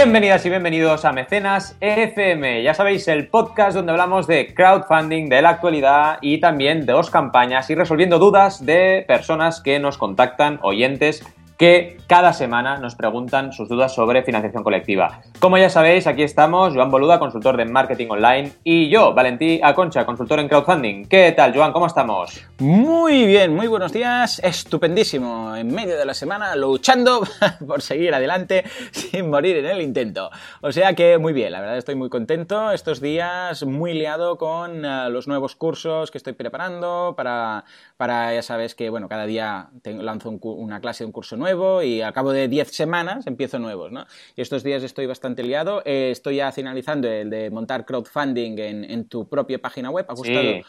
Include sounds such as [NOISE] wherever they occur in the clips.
Bienvenidas y bienvenidos a Mecenas FM. Ya sabéis, el podcast donde hablamos de crowdfunding, de la actualidad y también de dos campañas y resolviendo dudas de personas que nos contactan, oyentes que cada semana nos preguntan sus dudas sobre financiación colectiva. Como ya sabéis, aquí estamos, Joan Boluda, consultor de marketing online, y yo, Valentí Aconcha, consultor en crowdfunding. ¿Qué tal, Joan? ¿Cómo estamos? Muy bien, muy buenos días, estupendísimo, en medio de la semana luchando [LAUGHS] por seguir adelante sin morir en el intento. O sea que muy bien, la verdad estoy muy contento estos días, muy liado con uh, los nuevos cursos que estoy preparando para, para, ya sabes que, bueno, cada día lanzo un, una clase de un curso nuevo y al cabo de 10 semanas empiezo nuevos, ¿no? Y estos días estoy bastante liado, eh, estoy ya finalizando el de montar crowdfunding en, en tu propia página web, ha gustado Sí,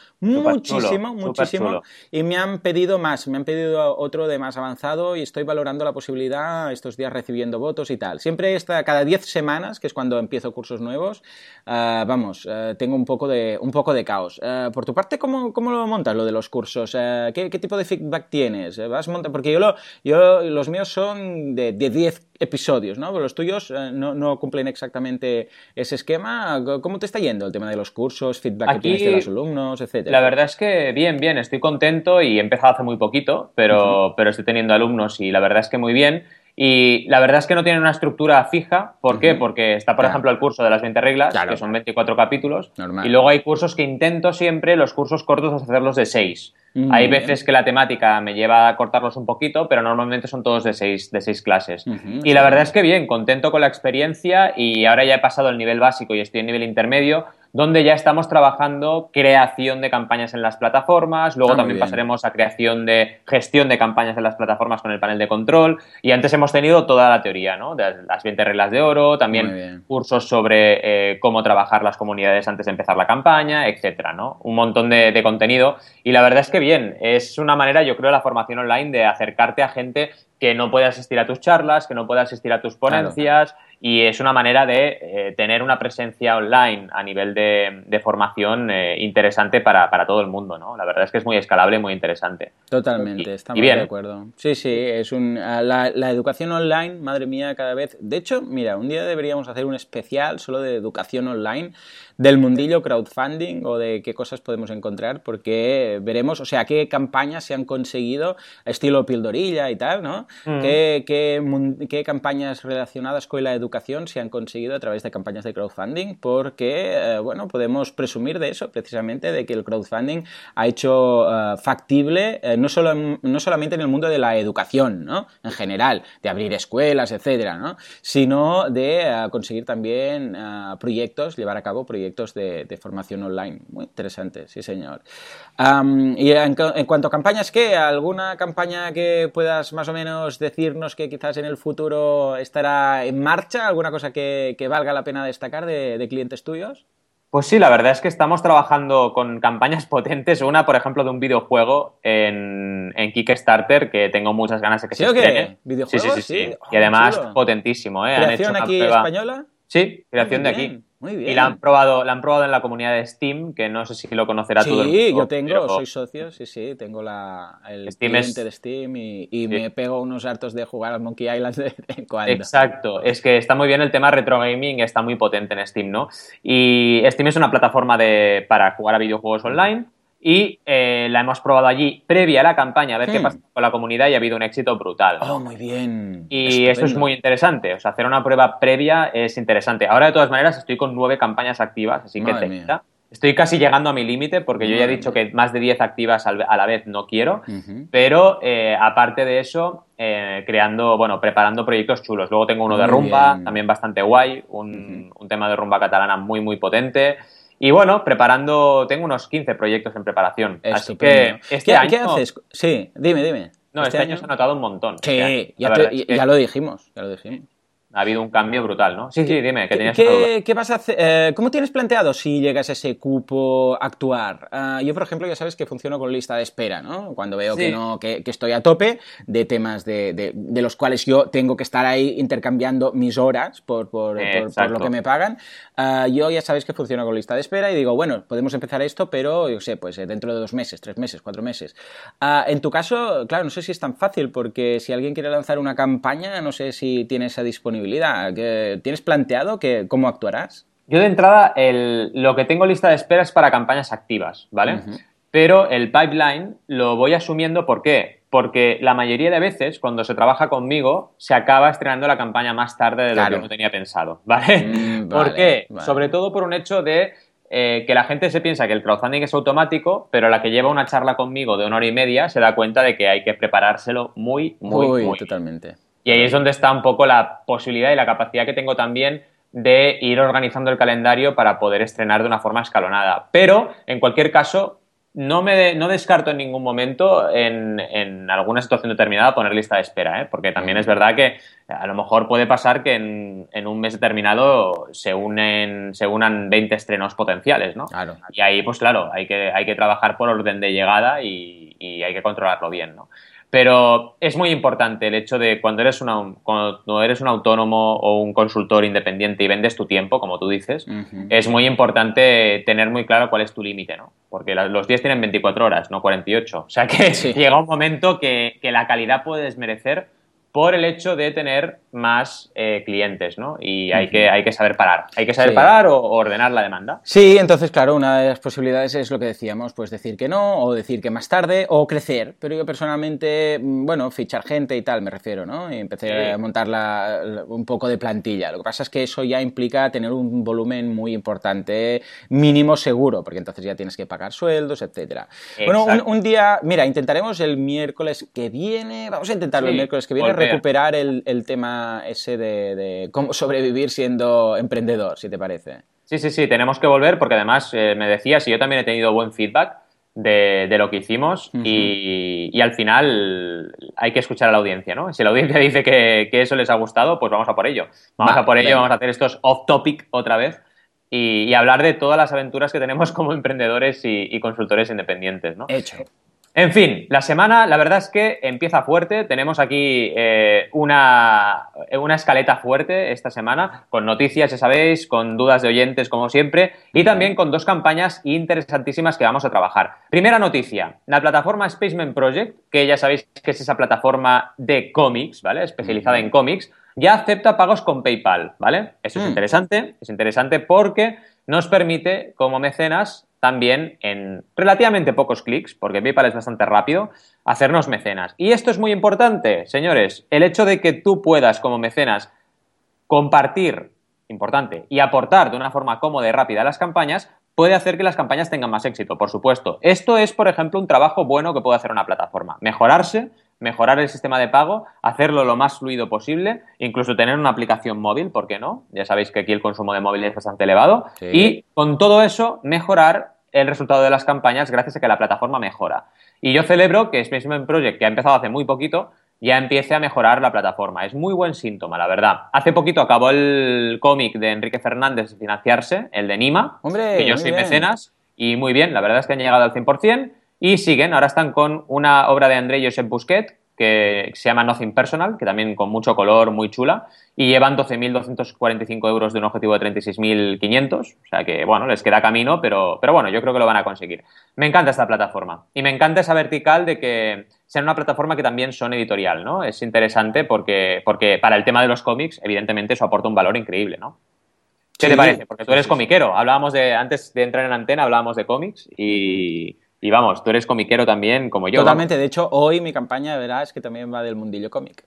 muchísimo, muchísimo, y me han pedido más, me han pedido otro de más avanzado y estoy valorando la posibilidad estos días recibiendo votos y tal. Siempre está cada 10 semanas, que es cuando empiezo cursos nuevos, ah, vamos, ah, tengo un poco de, un poco de caos. Ah, por tu parte, ¿cómo, ¿cómo lo montas lo de los cursos? ¿qué, qué tipo de feedback tienes? ¿Vas monta- Porque yo, lo, yo los míos son de, de 10 episodios, ¿no? Pero los tuyos eh, no, no cumplen exactamente ese esquema. ¿Cómo te está yendo el tema de los cursos, feedback Aquí, que tienes de los alumnos, etcétera? La verdad es que bien, bien, estoy contento y he empezado hace muy poquito, pero, pero estoy teniendo alumnos y la verdad es que muy bien. Y la verdad es que no tienen una estructura fija. ¿Por qué? Porque está, por Claro. ejemplo, el curso de las 20 reglas, Claro, que son claro. 24 capítulos. Normal. Y luego hay cursos que intento siempre, los cursos cortos, hacerlos de 6. Mm, hay veces que la temática me lleva a cortarlos un poquito, pero normalmente son todos de 6 de seis clases. Y la verdad es que bien, contento con la experiencia y ahora ya he pasado el nivel básico y estoy en nivel intermedio, donde ya estamos trabajando creación de campañas en las plataformas, luego Ah, también pasaremos a creación de gestión de campañas en las plataformas con el panel de control. Y antes hemos tenido toda la teoría, ¿no? De las 20 reglas de oro, también cursos sobre eh, cómo trabajar las comunidades antes de empezar la campaña, etcétera, ¿no? Un montón de, de contenido. Y la verdad es que bien, es una manera, yo creo, la formación online de acercarte a gente que no puede asistir a tus charlas, que no puede asistir a tus ponencias y es una manera de eh, tener una presencia online a nivel de, de formación eh, interesante para, para todo el mundo, ¿no? La verdad es que es muy escalable, muy interesante. Totalmente, Y- estamos y bien. de acuerdo. Sí, sí, es un la, la educación online, madre mía, cada vez. De hecho, mira, un día deberíamos hacer un especial solo de educación online del mundillo crowdfunding o de qué cosas podemos encontrar, porque veremos, o sea, qué campañas se han conseguido, estilo pildorilla y tal, ¿no? Mm. ¿Qué, qué qué campañas relacionadas con la educación se han conseguido a través de campañas de crowdfunding, porque, eh, bueno, podemos presumir de eso, precisamente, de que el crowdfunding ha hecho eh, factible, eh, no, solo en- no solamente en el mundo de la educación, ¿no? En general, de abrir escuelas, etcétera, ¿no? Sino de eh, conseguir también eh, proyectos, llevar a cabo proyectos de, de formación online. Muy interesante, sí, señor. Y en, cu- en cuanto a campañas, ¿qué? ¿Alguna campaña que puedas más o menos decirnos que quizás en el futuro estará en marcha? ¿Alguna cosa que, que valga la pena destacar de, de clientes tuyos? Pues sí, la verdad es que estamos trabajando con campañas [LAUGHS] potentes. Una, por ejemplo, de un videojuego en, en Kickstarter que tengo muchas ganas de que ¿Sí se estrene. ¿Videojuegos? Sí, sí, sí. sí. Oh, y además, chulo. potentísimo, ¿eh? Han hecho ¿Creación una aquí prueba- española? Sí, creación Muy de aquí. Muy bien. Y la han probado, la han probado en la comunidad de Steam, que no sé si lo conocerá todo el mundo. Sí, yo tengo, pero- soy socio, sí, sí, tengo la, el Steam cliente es- de Steam y, y me pego unos hartos de jugar al Monkey Island de vez en cuando. Exacto, es que está muy bien el tema retro gaming, está muy potente en Steam, ¿no? Y Steam es una plataforma de, para jugar a videojuegos online y eh, la hemos probado allí previa a la campaña, a ver qué pasa con la comunidad y ha habido un éxito brutal. ¿no? Oh, muy bien. Y eso es Estupendo. muy interesante, o sea, hacer una prueba previa es interesante. Ahora, de todas maneras, estoy con nueve campañas activas, así que 30. Estoy casi llegando a mi límite porque yo ya he dicho mía. que más de 10 activas a la vez no quiero. Pero eh, aparte de eso, eh, creando, bueno, preparando proyectos chulos. Luego tengo uno de rumba, bien. también bastante guay, un, un tema de rumba catalana muy, muy potente. Y bueno, preparando, tengo unos 15 proyectos en preparación. Así que este ¿Qué, año. qué haces? Sí, dime, dime. No, este, año se ha notado un montón. Este. Sí, te- ya lo dijimos, ya lo dijimos. Ha habido un cambio brutal, ¿no? Sí, sí, dime, que ¿Qué, tenías una duda. qué- qué vas a hacer? eh, ¿Cómo tienes planteado si llegas a ese cupo actuar? Ah, yo, por ejemplo, ya sabes que funciono con lista de espera, ¿no? Cuando veo Sí. que, no, que, que estoy a tope de temas de, de- de los cuales yo tengo que estar ahí intercambiando mis horas por, por- por- por Exacto. lo que me pagan, ah, yo ya sabes que funciono con lista de espera y digo, bueno, podemos empezar esto, pero yo sé, pues eh, dentro de dos meses, tres meses, cuatro meses. Ah, en tu caso, claro, no sé si es tan fácil, porque si alguien quiere lanzar una campaña, no sé si tiene esa disponibilidad? ¿Tienes planteado que, cómo actuarás? Yo de entrada, lo que tengo lista de espera es para campañas activas, ¿vale? Pero el pipeline lo voy asumiendo, ¿por qué? Porque la mayoría de veces, cuando se trabaja conmigo, se acaba estrenando la campaña más tarde de lo que uno tenía pensado, [LAUGHS] ¿vale? Mm, ¿Por qué? Sobre todo por un hecho de eh, que la gente se piensa que el crowdfunding es automático, pero la que lleva una charla conmigo de una hora y media se da cuenta de que hay que preparárselo muy, muy, muy. totalmente. Y ahí es donde está un poco la posibilidad y la capacidad que tengo también de ir organizando el calendario para poder estrenar de una forma escalonada. Pero, en cualquier caso, no, me no descarto en ningún momento en, en, alguna situación determinada poner lista de espera, ¿eh? porque también es verdad que a lo mejor puede pasar que en, en, un mes determinado se, unen, se unan 20 estrenos potenciales, ¿no? Claro. Y ahí, pues claro, hay que, hay que trabajar por orden de llegada y, y hay que controlarlo bien, ¿no? Pero es muy importante el hecho de cuando eres, una, cuando eres un autónomo o un consultor independiente y vendes tu tiempo, como tú dices, es muy importante tener muy claro cuál es tu límite, ¿no? Porque los días tienen 24 horas, no 48. O sea que [LAUGHS] llega un momento que, que la calidad puede desmerecer por el hecho de tener más eh, clientes, ¿no? Y hay, que, hay que saber parar. Hay que saber parar o, ordenar la demanda. Sí, entonces, claro, una de las posibilidades es lo que decíamos, pues decir que no, o decir que más tarde, o crecer. Pero yo personalmente, mm, bueno, fichar gente y tal, me refiero, ¿no? Y empecé a montar un poco de plantilla. Lo que pasa es que eso ya implica tener un volumen muy importante, mínimo seguro, porque entonces ya tienes que pagar sueldos, etcétera. Bueno, un, día, mira, intentaremos el miércoles que viene, vamos a intentarlo el miércoles que viene recuperar el, tema ese de, cómo sobrevivir siendo emprendedor, si te parece. Sí, sí, sí, tenemos que volver porque además eh, me decías, y yo también he tenido buen feedback de, lo que hicimos y, al final hay que escuchar a la audiencia, ¿no? Si la audiencia [LAUGHS] dice que, eso les ha gustado, pues vamos a por ello. Vamos a por ello, vamos a hacer estos off-topic otra vez y, hablar de todas las aventuras que tenemos [LAUGHS] como emprendedores y, y consultores independientes, ¿no? Hecho. En fin, la semana, la verdad es que empieza fuerte. Tenemos aquí eh, una, una, escaleta fuerte esta semana, con noticias, ya sabéis, con dudas de oyentes, como siempre, y también con dos campañas interesantísimas que vamos a trabajar. Primera noticia: la plataforma Spaceman Project, que ya sabéis que es esa plataforma de cómics, ¿vale? Especializada en cómics, ya acepta pagos con PayPal, ¿vale? Eso es mm. interesante. Es interesante porque nos permite, como mecenas, también en relativamente pocos clics, porque PayPal es bastante rápido, hacernos mecenas. Y esto es muy importante, señores, el hecho de que tú puedas como mecenas compartir, importante, y aportar de una forma cómoda y rápida a las campañas, puede hacer que las campañas tengan más éxito, por supuesto. Esto es, por ejemplo, un trabajo bueno que puede hacer una plataforma. Mejorarse, mejorar el sistema de pago, hacerlo lo más fluido posible, incluso tener una aplicación móvil, ¿por qué no? Ya sabéis que aquí el consumo de móvil es bastante elevado. Y con todo eso, mejorar el resultado de las campañas gracias a que la plataforma mejora. Y yo celebro que Spaceman Project, que ha empezado hace muy poquito, ya empiece a mejorar la plataforma. Es muy buen síntoma, la verdad. Hace poquito acabó el cómic de Enrique Fernández de financiarse, el de Nima, Hombre, que yo soy mecenas, y muy bien, la verdad es que han llegado al 100%, y siguen, ahora están con una obra de André Josep Busquet, que se llama Nothing Personal, que también con mucho color, muy chula, y llevan 12.245 euros de un objetivo de 36.500, o sea que, bueno, les queda camino, pero, pero bueno, yo creo que lo van a conseguir. Me encanta esta plataforma, y me encanta esa vertical de que sea una plataforma que también son editorial, ¿no? Es interesante porque, porque para el tema de los cómics, evidentemente, eso aporta un valor increíble, ¿no? ¿Qué te parece? Porque tú eres comiquero. Hablábamos de, antes de entrar en antena, hablábamos de cómics y, y vamos, tú eres comiquero también, como yo. Totalmente. De hecho, hoy mi campaña, verás, que también va del mundillo cómic.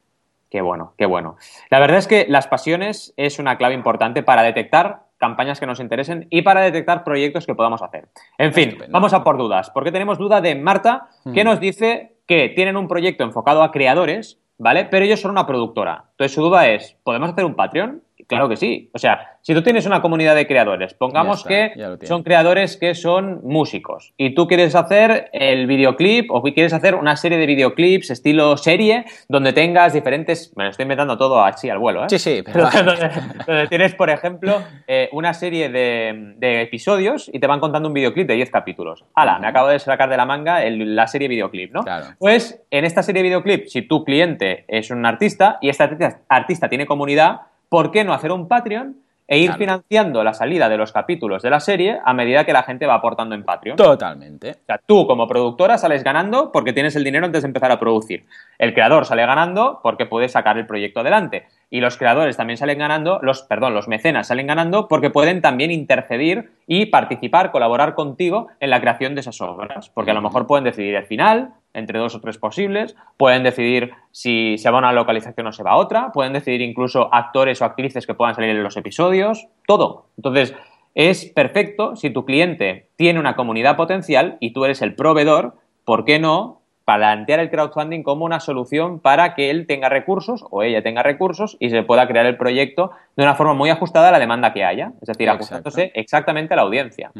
Qué bueno, qué bueno. La verdad es que las pasiones es una clave importante para detectar campañas que nos interesen y para detectar proyectos que podamos hacer. En fin, vamos a por dudas, porque tenemos duda de Marta, que hmm. nos dice que tienen un proyecto enfocado a creadores, ¿vale? Pero ellos son una productora. Entonces su duda es, ¿podemos hacer un Patreon? Claro que sí. O sea, si tú tienes una comunidad de creadores, pongamos que son creadores que son músicos y tú quieres hacer el videoclip o quieres hacer una serie de videoclips estilo serie donde tengas diferentes. Me lo estoy inventando todo así al vuelo, ¿eh? Sí, sí. Pero... [LAUGHS] donde, tienes, por ejemplo, eh, una serie de, episodios y te van contando un videoclip de 10 capítulos. ¡Hala! Me acabo de sacar de la manga la serie videoclip, ¿no? Pues en esta serie videoclip, si tu cliente es un artista y este artista tiene comunidad, ¿por qué no hacer un Patreon e ir financiando la salida de los capítulos de la serie a medida que la gente va aportando en Patreon? Totalmente. O sea, tú como productora sales ganando porque tienes el dinero antes de empezar a producir. El creador sale ganando porque puede sacar el proyecto adelante. y los creadores también salen ganando, los, perdón, los mecenas salen ganando porque pueden también intercedir y participar, colaborar contigo en la creación de esas obras. Porque a lo mejor pueden decidir el final, entre dos o tres posibles, pueden decidir si se va a una localización o se va a otra, pueden decidir incluso actores o actrices que puedan salir en los episodios, todo. Entonces, es perfecto si tu cliente tiene una comunidad potencial y tú eres el proveedor, ¿por qué no plantear el crowdfunding como una solución para que él tenga recursos o ella tenga recursos y se pueda crear el proyecto de una forma muy ajustada a la demanda que haya, es decir, ajustándose exactamente a la audiencia.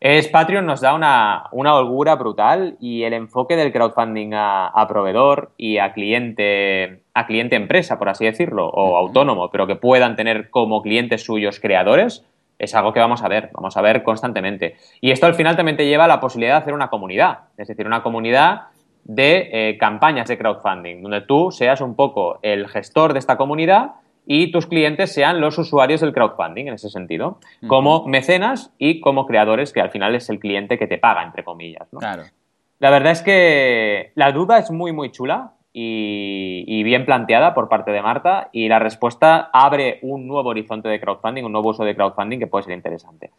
Es Patreon nos da una, holgura brutal y el enfoque del crowdfunding a, proveedor y a cliente, a cliente empresa, por así decirlo, o autónomo, pero que puedan tener como clientes suyos creadores, es algo que vamos a ver, vamos a ver constantemente. Y esto al final también te lleva a la posibilidad de hacer una comunidad, es decir, una comunidad de eh, campañas de crowdfunding, donde tú seas un poco el gestor de esta comunidad y tus clientes sean los usuarios del crowdfunding en ese sentido, como mecenas y como creadores, que al final es el cliente que te paga, entre comillas. Claro. La verdad es que la duda es muy, muy chula y, bien planteada por parte de Marta y la respuesta abre un nuevo horizonte de crowdfunding, un nuevo uso de crowdfunding que puede ser interesante.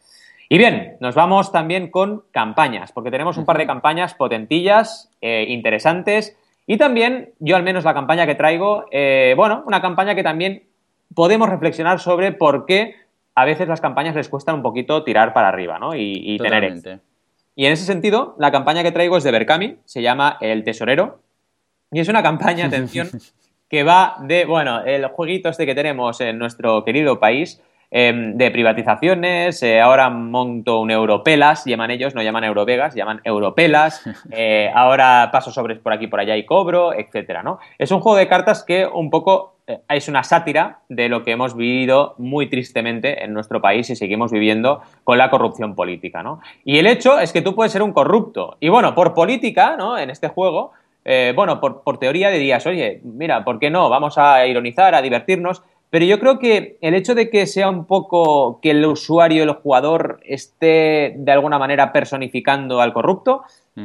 Y bien, nos vamos también con campañas, porque tenemos un par de campañas potentillas, eh, interesantes, y también, yo al menos la campaña que traigo, eh, bueno, una campaña que también podemos reflexionar sobre por qué a veces las campañas les cuesta un poquito tirar para arriba, ¿no? Y, y tener Y en ese sentido, la campaña que traigo es de Berkami, se llama El Tesorero, y es una campaña, [LAUGHS] atención, que va de, bueno, el jueguito este que tenemos en nuestro querido país, em, de privatizaciones, eh, ahora monto un Europelas, llaman ellos, no llaman Eurovegas, llaman Europelas, [LAUGHS] eh, ahora paso sobres por aquí, por allá y cobro, etcétera, ¿no? Es un juego de cartas que un poco eh, es una sátira de lo que hemos vivido muy tristemente en nuestro país y seguimos viviendo con la corrupción política, ¿no? Y el hecho es que tú puedes ser un corrupto. Y bueno, por política, ¿no? En este juego, eh, bueno, por, por, teoría dirías, oye, mira, ¿por qué no? Vamos a ironizar, a divertirnos. Pero yo creo que el hecho de que sea un poco que el usuario, el jugador, esté de alguna manera personificando al corrupto,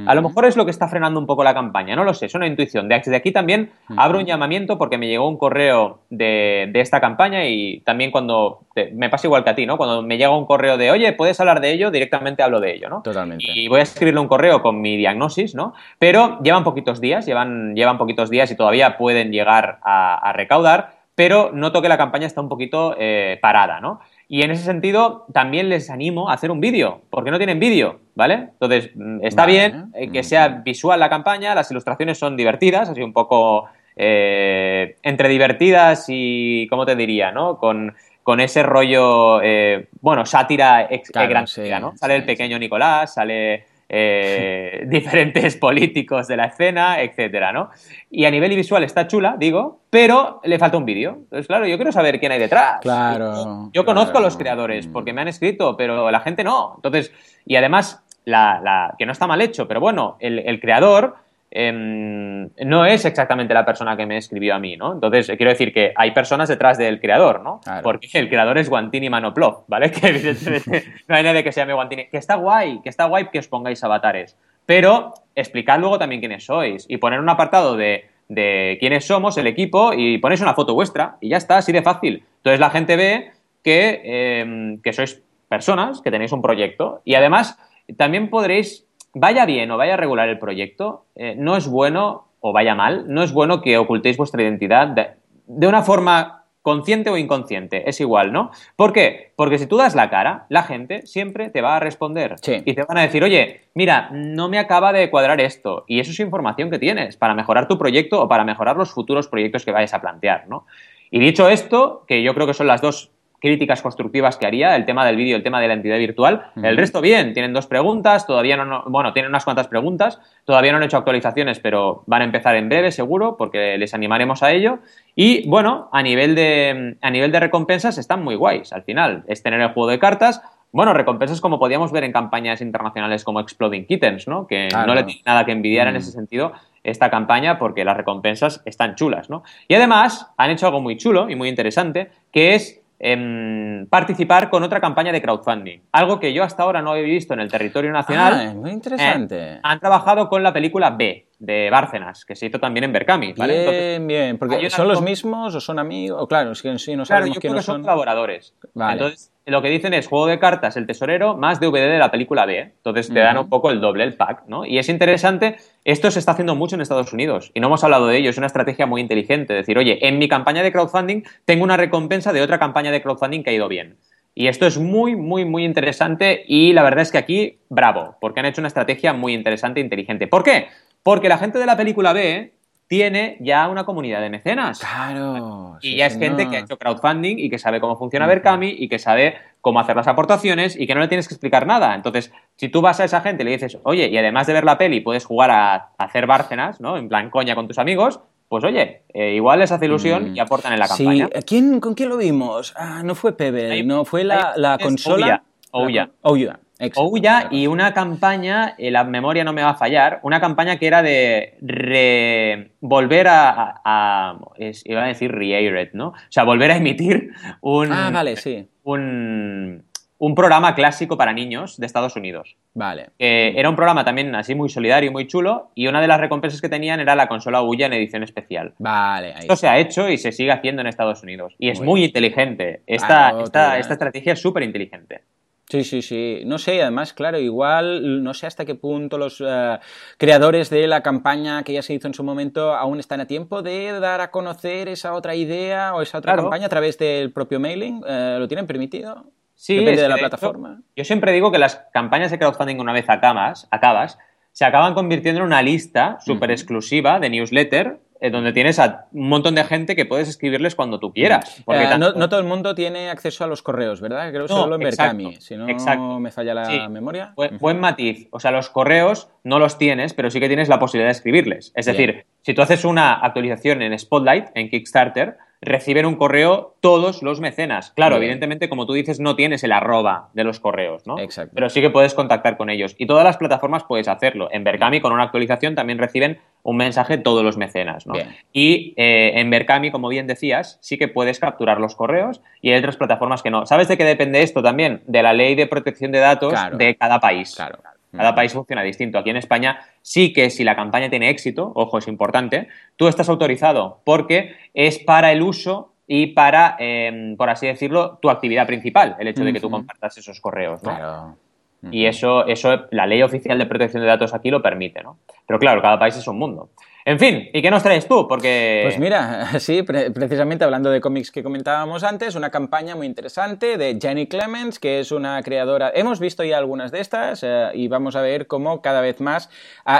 a lo mejor es lo que está frenando un poco la campaña, no lo sé, es una intuición. De aquí también abro un llamamiento porque me llegó un correo de, esta campaña y también cuando, me pasa igual que a ti, ¿no? Cuando me llega un correo de, oye, ¿puedes hablar de ello? Directamente hablo de ello, ¿no? Totalmente. Y voy a escribirle un correo con mi diagnosis, ¿no? Pero llevan poquitos días, llevan, llevan poquitos días y todavía pueden llegar a, recaudar, pero noto que la campaña está un poquito eh, parada, ¿no? Y en ese sentido, también les animo a hacer un vídeo, porque no tienen vídeo, ¿vale? Entonces, mm, está bien eh, que sea visual la campaña, las ilustraciones son divertidas, así un poco eh, entre divertidas y, ¿cómo te diría, no? Con, ese rollo, eh, bueno, sátira ex ¿no? Sale el pequeño Nicolás, sale eh, [LAUGHS] diferentes políticos de la escena, etcétera, ¿no? Y a nivel visual está chula, digo, pero le falta un vídeo. Entonces, claro, yo quiero saber quién hay detrás. Claro. Yo, conozco a los creadores porque me han escrito, pero la gente no. Entonces, y además, la, que no está mal hecho, pero bueno, el creador Em, no es exactamente la persona que me escribió a mí, ¿no? Entonces, quiero decir que hay personas detrás del creador, ¿no? Porque el creador es Guantini Manoplov, ¿vale? [LAUGHS] Que evidentemente no hay nadie que se llame Guantini. Que está guay, que está guay que os pongáis avatares. Pero explicad luego también quiénes sois y poner un apartado de, quiénes somos, el equipo, y ponéis una foto vuestra y ya está, así de fácil. Entonces la gente ve que, em, que sois personas, que tenéis un proyecto y además también podréis vaya bien o vaya regular el proyecto, eh, no es bueno o vaya mal, no es bueno que ocultéis vuestra identidad de, una forma consciente o inconsciente, es igual, ¿no? ¿Por qué? Porque si tú das la cara, la gente siempre te va a responder y te van a decir, oye, mira, no me acaba de cuadrar esto y eso es información que tienes para mejorar tu proyecto o para mejorar los futuros proyectos que vayas a plantear, ¿no? Y dicho esto, que yo creo que son las dos críticas constructivas que haría, el tema del vídeo, el tema de la entidad virtual. El resto bien, tienen dos preguntas, todavía no, bueno, tienen unas cuantas preguntas, todavía no han hecho actualizaciones, pero van a empezar en breve seguro, porque les animaremos a ello. Y bueno, a nivel de, a nivel de recompensas están muy guays al final. Es tener el juego de cartas, bueno, recompensas como podíamos ver en campañas internacionales como Exploding Kittens, ¿no? Que no le tiene nada que envidiar en ese sentido esta campaña porque las recompensas están chulas, ¿no? Y además han hecho algo muy chulo y muy interesante, que es em, participar con otra campaña de crowdfunding. Algo que yo hasta ahora no había visto en el territorio nacional. Ah, muy interesante. Eh, han trabajado con la película B de Bárcenas, que se hizo también en Berkami. Bien, bien. Porque ¿Son los mismos o son amigos? Claro, es que sí, no claro, sabemos yo creo que son colaboradores. Entonces, lo que dicen es juego de cartas El Tesorero más DVD de la película B. Entonces te dan un poco el doble, el pack, ¿no? Y es interesante, esto se está haciendo mucho en Estados Unidos y no hemos hablado de ello, es una estrategia muy inteligente. Decir, oye, en mi campaña de crowdfunding tengo una recompensa de otra campaña de crowdfunding que ha ido bien. Y esto es muy, muy, muy interesante y la verdad es que aquí, bravo, porque han hecho una estrategia muy interesante e inteligente. ¿Por qué? Porque la gente de la película B tiene ya una comunidad de mecenas. Claro. Y ya es gente que ha hecho crowdfunding y que sabe cómo funciona Berkami y que sabe cómo hacer las aportaciones y que no le tienes que explicar nada. Entonces, si tú vas a esa gente y le dices, oye, y además de ver la peli puedes jugar a, hacer bárcenas, ¿no? En plan coña con tus amigos, pues oye, eh, igual les hace ilusión mm. y aportan en la campaña. Sí, ¿Quién, ¿con quién lo vimos? Ah, no fue Pebble, no, fue la, la consola. Ouya. Ouya. Ouya y una campaña, eh, la memoria no me va a fallar, una campaña que era de volver a, iba a decir re ¿no? O sea, volver a emitir un... Ah, vale, sí. Un, un programa clásico para niños de Estados Unidos. Vale. era un programa también así muy solidario y muy chulo y una de las recompensas que tenían era la consola Ouya en edición especial. Vale. Esto se ha hecho y se sigue haciendo en Estados Unidos y es muy, inteligente. Esta, esta, esta estrategia es súper inteligente. Sí, sí, sí. No sé, además, claro, igual no sé hasta qué punto los eh, creadores de la campaña que ya se hizo en su momento aún están a tiempo de dar a conocer esa otra idea o esa otra campaña a través del propio mailing. Eh, ¿Lo tienen permitido? Sí, Depende de la plataforma. Yo siempre digo que las campañas de crowdfunding una vez acabas, acabas se acaban convirtiendo en una lista súper exclusiva de newsletter eh, donde tienes a un montón de gente que puedes escribirles cuando tú quieras. Eh, no, todo el mundo tiene acceso a los correos, ¿verdad? Creo que solo en Berkami, si no me falla la memoria. Buen, matiz. O sea, los correos no los tienes, pero sí que tienes la posibilidad de escribirles. Es decir, si tú haces una actualización en Spotlight, en Kickstarter, reciben un correo todos los mecenas. Claro, evidentemente, como tú dices, no tienes el arroba de los correos, ¿no? Exacto. Pero sí que puedes contactar con ellos. Y todas las plataformas puedes hacerlo. En Berkami, con una actualización, también reciben un mensaje todos los mecenas, ¿no? Y eh, en Berkami, como bien decías, sí que puedes capturar los correos y hay otras plataformas que no. ¿Sabes de qué depende esto también? De la ley de protección de datos de cada país. Claro. Cada país funciona distinto. Aquí en España sí que si la campaña tiene éxito, ojo, es importante, tú estás autorizado porque es para el uso y para, em, por así decirlo, tu actividad principal, el hecho de que tú compartas esos correos. ¿no? Claro. Y eso, eso, la ley oficial de protección de datos aquí lo permite, ¿no? Pero claro, cada país es un mundo. En fin, ¿y qué nos traes tú? Porque... Pues mira, [LAUGHS] sí, precisamente hablando de cómics que comentábamos antes, una campaña muy interesante de Jenny Clemens, que es una creadora... Hemos visto ya algunas de estas eh, y vamos a ver cómo cada vez más...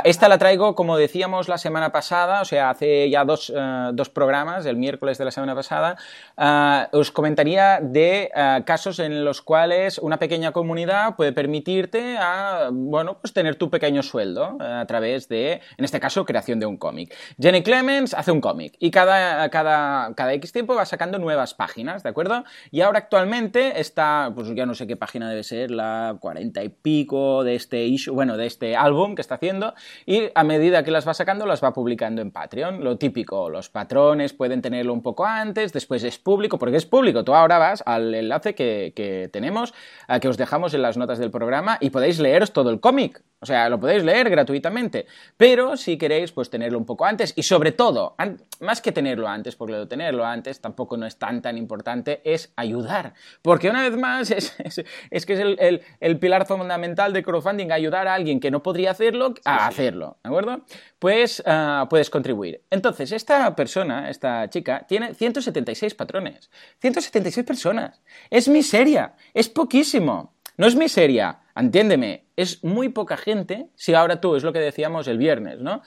Esta la traigo, como decíamos la semana pasada, o sea, hace ya dos, eh, dos programas, el miércoles de la semana pasada, ah, os comentaría de ah, casos en los cuales una pequeña comunidad puede permitirte a, bueno, pues tener tu pequeño sueldo eh, a través de, en este caso, creación de un cómic. Jenny Clemens hace un cómic y cada, cada, cada X tiempo va sacando nuevas páginas, ¿de acuerdo? Y ahora actualmente está, pues ya no sé qué página debe ser, la cuarenta y pico de este issue, bueno, de este álbum que está haciendo y a medida que las va sacando las va publicando en Patreon. Lo típico, los patrones pueden tenerlo un poco antes, después es público, porque es público. Tú ahora vas al enlace que, tenemos, que os dejamos en las notas del programa y podéis leeros todo el cómic. O sea, lo podéis leer gratuitamente. Pero si queréis, pues tenerlo un poco antes. Y sobre todo, más que tenerlo antes, porque lo de tenerlo antes tampoco no es tan tan importante, es ayudar. Porque una vez más, [LAUGHS] es, es, que es el, el, pilar fundamental de crowdfunding, ayudar a alguien que no podría hacerlo a hacerlo. ¿De acuerdo? Pues ah, puedes contribuir. Entonces, esta persona, esta chica, tiene 176 patrones. 176 personas. Es miseria. Es poquísimo. No es miseria. Entiéndeme, es muy poca gente, si ahora tú, es lo que decíamos el viernes, ¿no?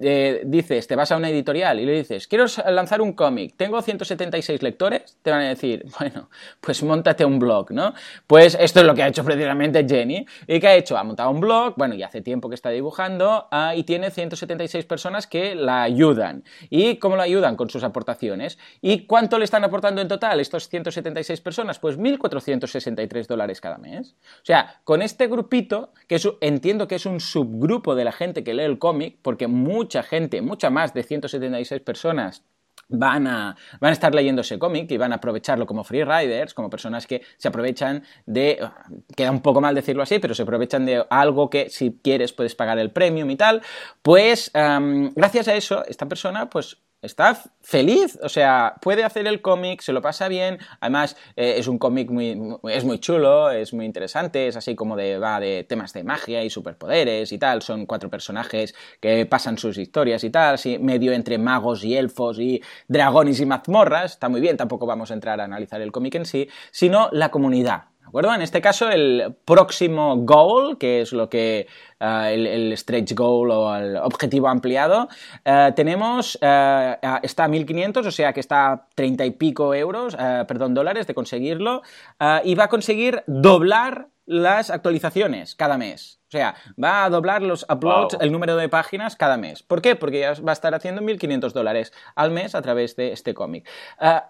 Eh, dices, te vas a una editorial y le dices, quiero lanzar un cómic, tengo 176 lectores, te van a decir, [LAUGHS] bueno, pues montate un blog, ¿no? Pues esto es lo que ha hecho precisamente Jenny. ¿Y qué ha hecho? Ha montado un blog, bueno, y hace tiempo que está dibujando, ah, y tiene 176 personas que la ayudan. ¿Y cómo la ayudan? Con sus aportaciones. ¿Y cuánto le están aportando en total estos 176 personas? Pues 1.463 dólares cada mes. O sea, con este grupo que entiendo que es un subgrupo de la gente que lee el cómic, porque mucha gente, mucha más de 176 personas, van a, van a estar leyendo ese cómic y van a aprovecharlo como free riders, como personas que se aprovechan de, queda un poco mal decirlo así, pero se aprovechan de algo que si quieres puedes pagar el premium y tal, pues gracias a eso esta persona pues está feliz, o sea, puede hacer el cómic, se lo pasa bien, además eh, es un cómic muy, es muy chulo, es muy interesante, es así como de, va de temas de magia y superpoderes y tal, son cuatro personajes que pasan sus historias y tal, así medio entre magos y elfos y dragones y mazmorras, está muy bien, tampoco vamos a entrar a analizar el cómic en sí, sino la comunidad, acuerdo? En este caso, el próximo goal, que es lo que uh, el, stretch goal o el objetivo ampliado, uh, tenemos, uh, está a 1500, o sea que está a 30 y pico euros, perdón, dólares de conseguirlo, y va a conseguir doblar las actualizaciones cada mes. O sea, va a doblar los uploads, el número de páginas cada mes. ¿Por qué? Porque ya va a estar haciendo 1.500 dólares al mes a través de este cómic.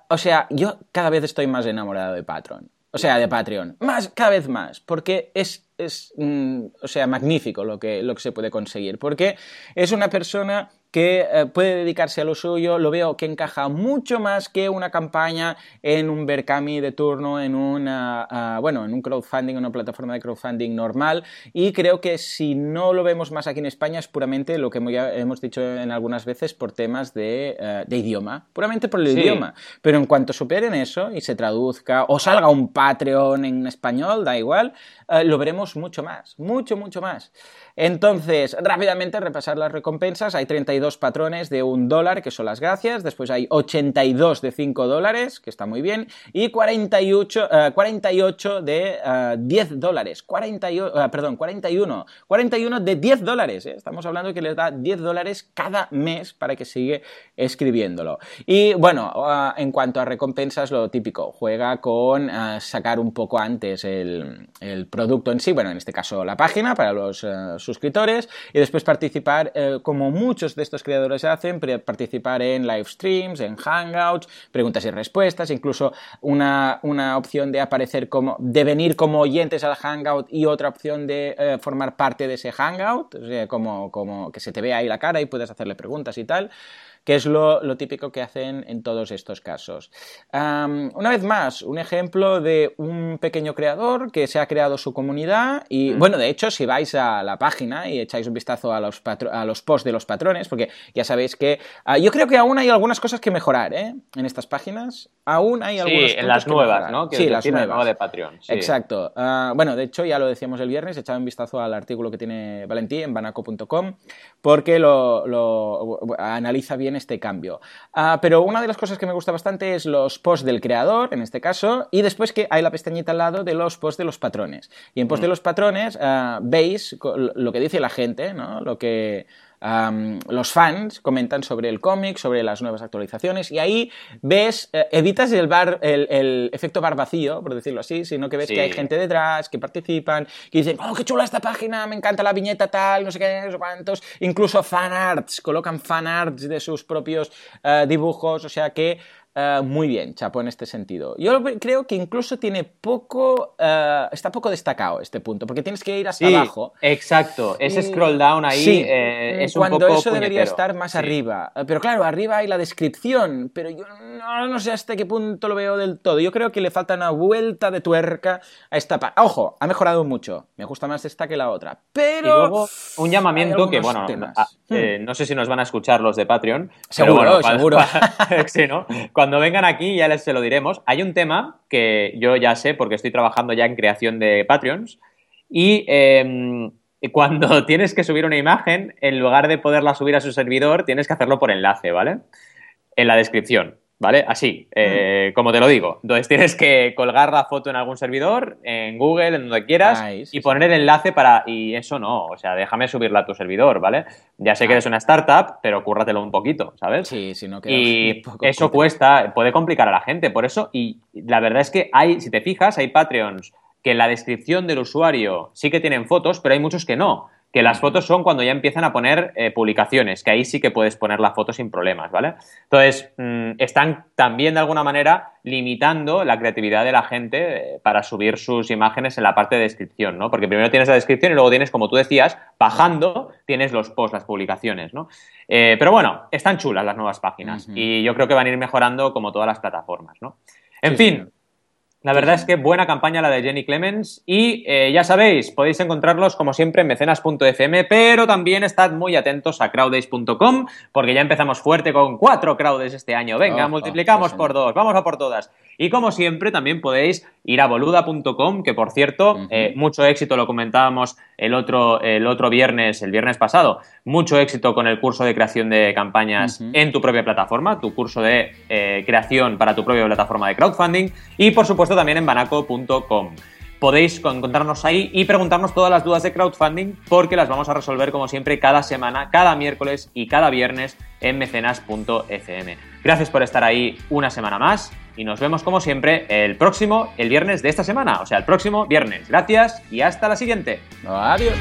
o sea, yo cada vez estoy más enamorado de Patreon. O sea, de Patreon. Más, cada vez más. Porque es, es mm, o sea, magnífico lo que, lo que se puede conseguir. Porque es una persona que eh, puede dedicarse a lo suyo, lo veo que encaja mucho más que una campaña en un Berkami de turno, en una, ah, bueno, en un crowdfunding, una plataforma de crowdfunding normal, y creo que si no lo vemos más aquí en España es puramente lo que ya hemos dicho en algunas veces por temas de, eh, idioma, puramente por el idioma. Pero en cuanto superen eso y se traduzca o salga un Patreon en español, da igual, eh, lo veremos mucho más, mucho, mucho más. Entonces, rápidamente repasar las recompensas. Hay 32 patrones de un dólar, que son las gracias. Después hay 82 de 5 dólares, que está muy bien. Y 48, 48 eh, de 10 eh, dólares. 48, eh, perdón, 41. 41 de 10 dólares. Estamos hablando que les da 10 dólares cada mes para que siga escribiéndolo. Y bueno, en cuanto a recompensas, lo típico. Juega con sacar un poco antes el, producto en sí. Bueno, en este caso la página para los suscriptores y después participar, eh, como muchos de estos creadores hacen, participar en live streams, en hangouts, preguntas y respuestas, incluso una, opción de aparecer como, de venir como oyentes al hangout y otra opción de eh, formar parte de ese hangout, como, como que se te vea ahí la cara y puedes hacerle preguntas y tal que es lo, típico que hacen en todos estos casos. una vez más, un ejemplo de un pequeño creador que se ha creado su comunidad y, mm. bueno, de hecho, si vais a la página y echáis un vistazo a los, a los posts de los patrones, porque ya sabéis que ah, yo creo que aún hay algunas cosas que mejorar ¿eh? en estas páginas. Aún hay algunas Sí, en las nuevas, ¿no? sí, las nuevas. de Patreon. Exacto. Ah, bueno, de hecho, ya lo decíamos el viernes, echad un vistazo al artículo que tiene Valentí en banaco.com, porque lo, lo analiza bien este cambio. Ah, pero una de las cosas que me gusta bastante es los posts del creador, en este caso, y después que hay la pestañita al lado de los posts de los patrones. Y en post de mm. los patrones ah, veis lo que dice la gente, ¿no? Lo que los fans comentan sobre el cómic, sobre las nuevas actualizaciones, y ahí ves, eh, evitas el, bar, el, efecto bar vacío, por decirlo así, sino que ves que hay gente detrás, que participan, que dicen, oh, qué chula esta página, me encanta la viñeta tal, no sé qué, no sé cuántos, incluso fanarts, colocan fanarts de sus propios eh, dibujos, o sea que eh, muy bien, Chapo, en este sentido. Yo creo que incluso tiene poco, uh, está poco destacado este punto, porque tienes que ir hasta abajo. Exacto, ese scroll down ahí sí, eh, es cuando un poco eso debería estar más arriba. Pero claro, arriba hay la descripción, pero yo no, no, sé hasta qué punto lo veo del todo. Yo creo que le falta una vuelta de tuerca a esta parte. Ojo, ha mejorado mucho. Me gusta más esta que la otra. Pero. un llamamiento que, bueno, hmm. no sé si nos van a escuchar los de Patreon. Seguro, seguro. [LAUGHS] sí, ¿no? [LAUGHS] cuando vengan aquí ya les se lo diremos. Hay un tema que yo ya sé porque estoy trabajando ya en creación de Patreons y em, cuando [LAUGHS] tienes que subir una imagen, en lugar de poderla subir a su servidor, tienes que hacerlo por enlace, ¿vale? En la descripción. ¿Vale? Así, eh, mm. como te lo digo. Entonces [LAUGHS] tienes que colgar la foto en algún servidor, en Google, en donde quieras, y poner el enlace para. Y eso no, o sea, déjame subirla a tu servidor, ¿vale? Ya sé que eres una startup, pero cúrratelo un poquito, ¿sabes? Sí, si no Y [LAUGHS] eso cuesta, puede complicar a la gente. Por eso, y la verdad es que hay, si te fijas, hay Patreons que en la descripción del usuario sí que tienen fotos, pero hay muchos que no que las fotos son cuando ya empiezan a poner eh, publicaciones, que ahí sí que puedes poner la foto sin problemas, ¿vale? Entonces, mm, están también de alguna manera limitando la creatividad de la gente eh, para subir sus imágenes en la parte de descripción, ¿no? Porque primero tienes la descripción y luego tienes, como tú decías, bajando, tienes los posts, las publicaciones, ¿no? Eh, pero bueno, están chulas las nuevas páginas y yo creo que van a ir mejorando como todas las plataformas, ¿no? En fin, la verdad es que buena campaña la de Jenny Clemens y eh, ya sabéis, podéis encontrarlos como siempre en mecenas.fm, pero también estad muy atentos a crowdays.com porque ya empezamos fuerte con cuatro crowdays este año. Venga, multiplicamos por dos, vamos a por todas. Y como siempre, también podéis ir a boluda.com, que por cierto, eh, mucho éxito, lo comentábamos el otro, el otro viernes, el viernes pasado, mucho éxito con el curso de creación de campañas en tu propia plataforma, tu curso de eh, creación para tu propia plataforma de crowdfunding y por supuesto también en banaco.com podéis encontrarnos ahí y preguntarnos todas las dudas de crowdfunding porque las vamos a resolver como siempre cada semana, cada miércoles y cada viernes en mecenas.fm. Gracias por estar ahí una semana más y nos vemos como siempre el próximo, el viernes de esta semana, o sea, el próximo viernes. Gracias y hasta la siguiente. Adiós.